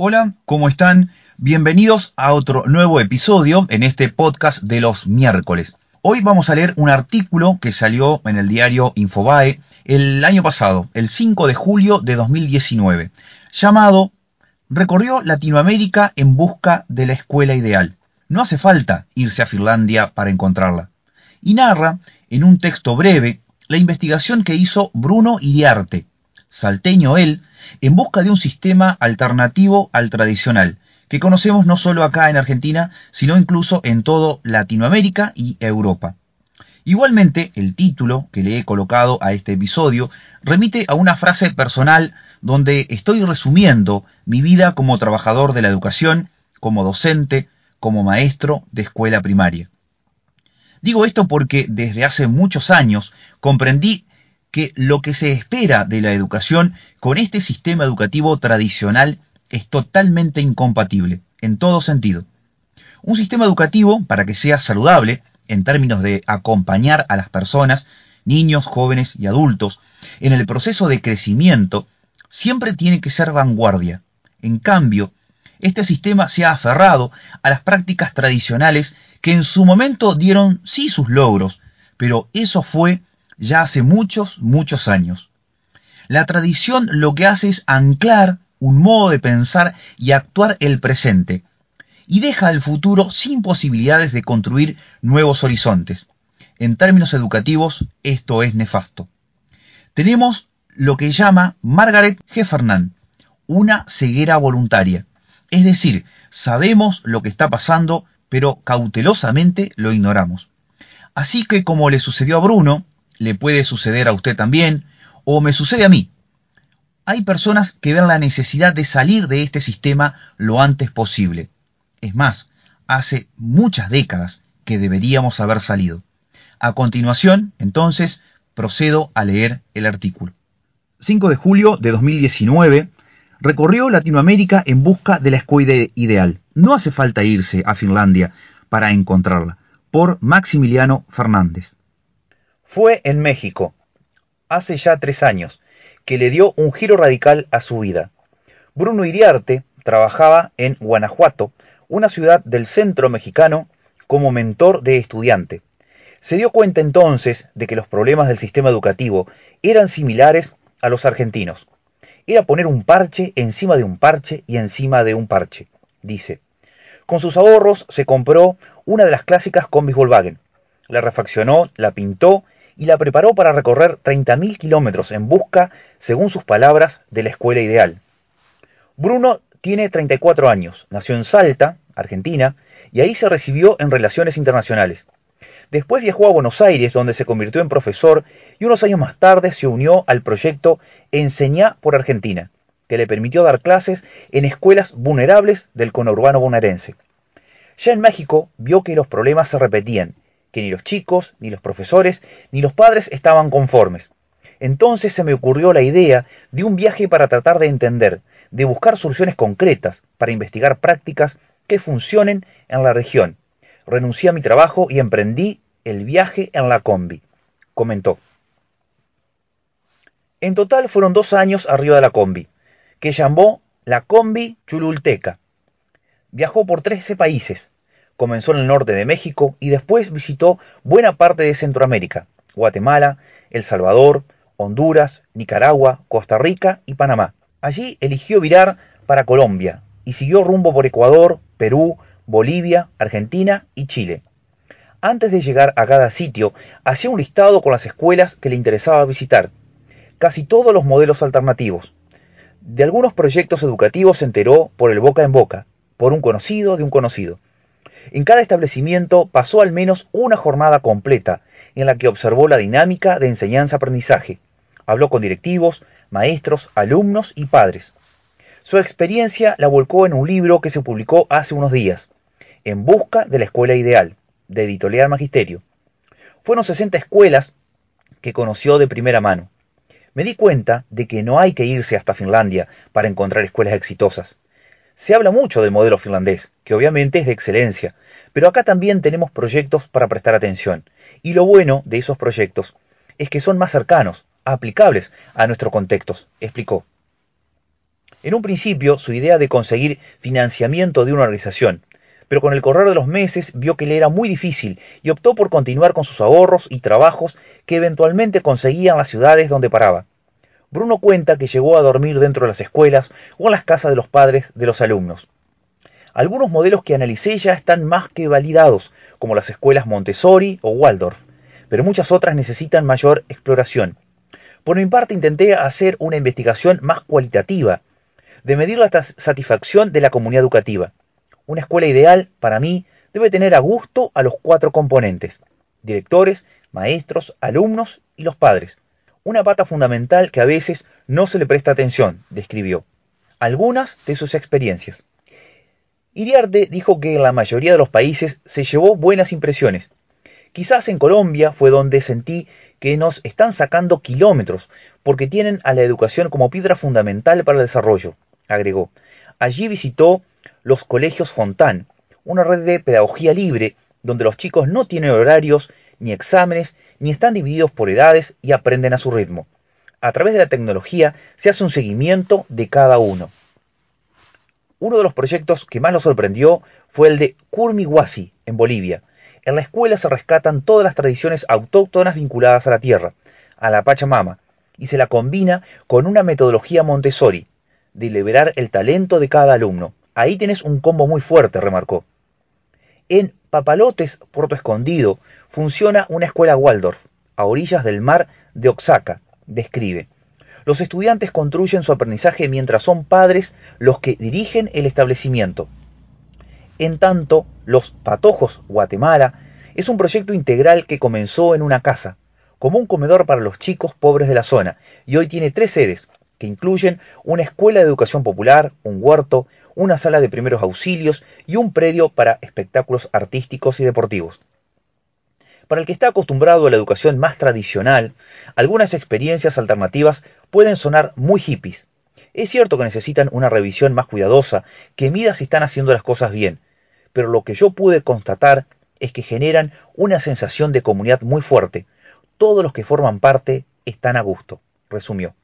Hola, ¿cómo están? Bienvenidos a otro nuevo episodio en este podcast de los miércoles. Hoy vamos a leer un artículo que salió en el diario Infobae el año pasado, el 5 de julio de 2019, llamado Recorrió Latinoamérica en busca de la escuela ideal. No hace falta irse a Finlandia para encontrarla. Y narra, en un texto breve, la investigación que hizo Bruno Iriarte, salteño él, en busca de un sistema alternativo al tradicional, que conocemos no solo acá en Argentina, sino incluso en todo Latinoamérica y Europa. Igualmente, el título que le he colocado a este episodio remite a una frase personal donde estoy resumiendo mi vida como trabajador de la educación, como docente, como maestro de escuela primaria. Digo esto porque desde hace muchos años comprendí que lo que se espera de la educación con este sistema educativo tradicional es totalmente incompatible, en todo sentido. Un sistema educativo, para que sea saludable, en términos de acompañar a las personas, niños, jóvenes y adultos, en el proceso de crecimiento, siempre tiene que ser vanguardia. En cambio, este sistema se ha aferrado a las prácticas tradicionales que en su momento dieron sí sus logros, pero eso fue ya hace muchos, muchos años. La tradición lo que hace es anclar un modo de pensar y actuar el presente, y deja el futuro sin posibilidades de construir nuevos horizontes. En términos educativos, esto es nefasto. Tenemos lo que llama Margaret Heffernan, una ceguera voluntaria. Es decir, sabemos lo que está pasando, pero cautelosamente lo ignoramos. Así que como le sucedió a Bruno, le puede suceder a usted también, o me sucede a mí. Hay personas que ven la necesidad de salir de este sistema lo antes posible. Es más, hace muchas décadas que deberíamos haber salido. A continuación, entonces, procedo a leer el artículo. 5 de julio de 2019, recorrió Latinoamérica en busca de la escuela ideal. No hace falta irse a Finlandia para encontrarla. Por Maximiliano Fernández. Fue en México, hace ya tres años, que le dio un giro radical a su vida. Bruno Iriarte trabajaba en Guanajuato, una ciudad del centro mexicano, como mentor de estudiante. Se dio cuenta entonces de que los problemas del sistema educativo eran similares a los argentinos. Era poner un parche encima de un parche y encima de un parche, dice. Con sus ahorros se compró una de las clásicas combis Volkswagen. La refaccionó, la pintó y la preparó para recorrer 30.000 kilómetros en busca, según sus palabras, de la escuela ideal. Bruno tiene 34 años, nació en Salta, Argentina, y ahí se recibió en Relaciones Internacionales. Después viajó a Buenos Aires, donde se convirtió en profesor, y unos años más tarde se unió al proyecto Enseñá por Argentina, que le permitió dar clases en escuelas vulnerables del conurbano bonaerense. Ya en México vio que los problemas se repetían que ni los chicos, ni los profesores, ni los padres estaban conformes. Entonces se me ocurrió la idea de un viaje para tratar de entender, de buscar soluciones concretas, para investigar prácticas que funcionen en la región. Renuncié a mi trabajo y emprendí el viaje en la combi, comentó. En total fueron dos años arriba de la combi, que llamó la combi Chululteca. Viajó por 13 países, comenzó en el norte de México y después visitó buena parte de Centroamérica, Guatemala, El Salvador, Honduras, Nicaragua, Costa Rica y Panamá. Allí eligió virar para Colombia y siguió rumbo por Ecuador, Perú, Bolivia, Argentina y Chile. Antes de llegar a cada sitio, hacía un listado con las escuelas que le interesaba visitar, casi todos los modelos alternativos. De algunos proyectos educativos se enteró por el boca en boca, por un conocido de un conocido. En cada establecimiento pasó al menos una jornada completa en la que observó la dinámica de enseñanza-aprendizaje. Habló con directivos, maestros, alumnos y padres. Su experiencia la volcó en un libro que se publicó hace unos días, En busca de la escuela ideal, de Editorial Magisterio. Fueron 60 escuelas que conoció de primera mano. Me di cuenta de que no hay que irse hasta Finlandia para encontrar escuelas exitosas. Se habla mucho del modelo finlandés, que obviamente es de excelencia, pero acá también tenemos proyectos para prestar atención. Y lo bueno de esos proyectos es que son más cercanos, aplicables a nuestros contextos, explicó. En un principio, su idea de conseguir financiamiento de una organización, pero con el correr de los meses vio que le era muy difícil y optó por continuar con sus ahorros y trabajos que eventualmente conseguía en las ciudades donde paraba. Bruno cuenta que llegó a dormir dentro de las escuelas o en las casas de los padres de los alumnos. Algunos modelos que analicé ya están más que validados, como las escuelas Montessori o Waldorf, pero muchas otras necesitan mayor exploración. Por mi parte intenté hacer una investigación más cualitativa, de medir la satisfacción de la comunidad educativa. Una escuela ideal, para mí, debe tener a gusto a los cuatro componentes, directores, maestros, alumnos y los padres. Una pata fundamental que a veces no se le presta atención, describió. Algunas de sus experiencias. Iriarte dijo que en la mayoría de los países se llevó buenas impresiones. Quizás en Colombia fue donde sentí que nos están sacando kilómetros, porque tienen a la educación como piedra fundamental para el desarrollo, agregó. Allí visitó los colegios Fontán, una red de pedagogía libre donde los chicos no tienen horarios ni exámenes, ni están divididos por edades y aprenden a su ritmo. A través de la tecnología se hace un seguimiento de cada uno. Uno de los proyectos que más lo sorprendió fue el de Curmihuasi, en Bolivia. En la escuela se rescatan todas las tradiciones autóctonas vinculadas a la tierra, a la Pachamama, y se la combina con una metodología Montessori, de liberar el talento de cada alumno. Ahí tienes un combo muy fuerte, remarcó. En Papalotes, Puerto Escondido, funciona una escuela Waldorf, a orillas del mar de Oaxaca, describe. Los estudiantes construyen su aprendizaje mientras son padres los que dirigen el establecimiento. En tanto, Los Patojos, Guatemala, es un proyecto integral que comenzó en una casa, como un comedor para los chicos pobres de la zona, y hoy tiene tres sedes, que incluyen una escuela de educación popular, un huerto, una sala de primeros auxilios y un predio para espectáculos artísticos y deportivos. Para el que está acostumbrado a la educación más tradicional, algunas experiencias alternativas pueden sonar muy hippies. Es cierto que necesitan una revisión más cuidadosa, que mida si están haciendo las cosas bien, pero lo que yo pude constatar es que generan una sensación de comunidad muy fuerte. Todos los que forman parte están a gusto, resumió.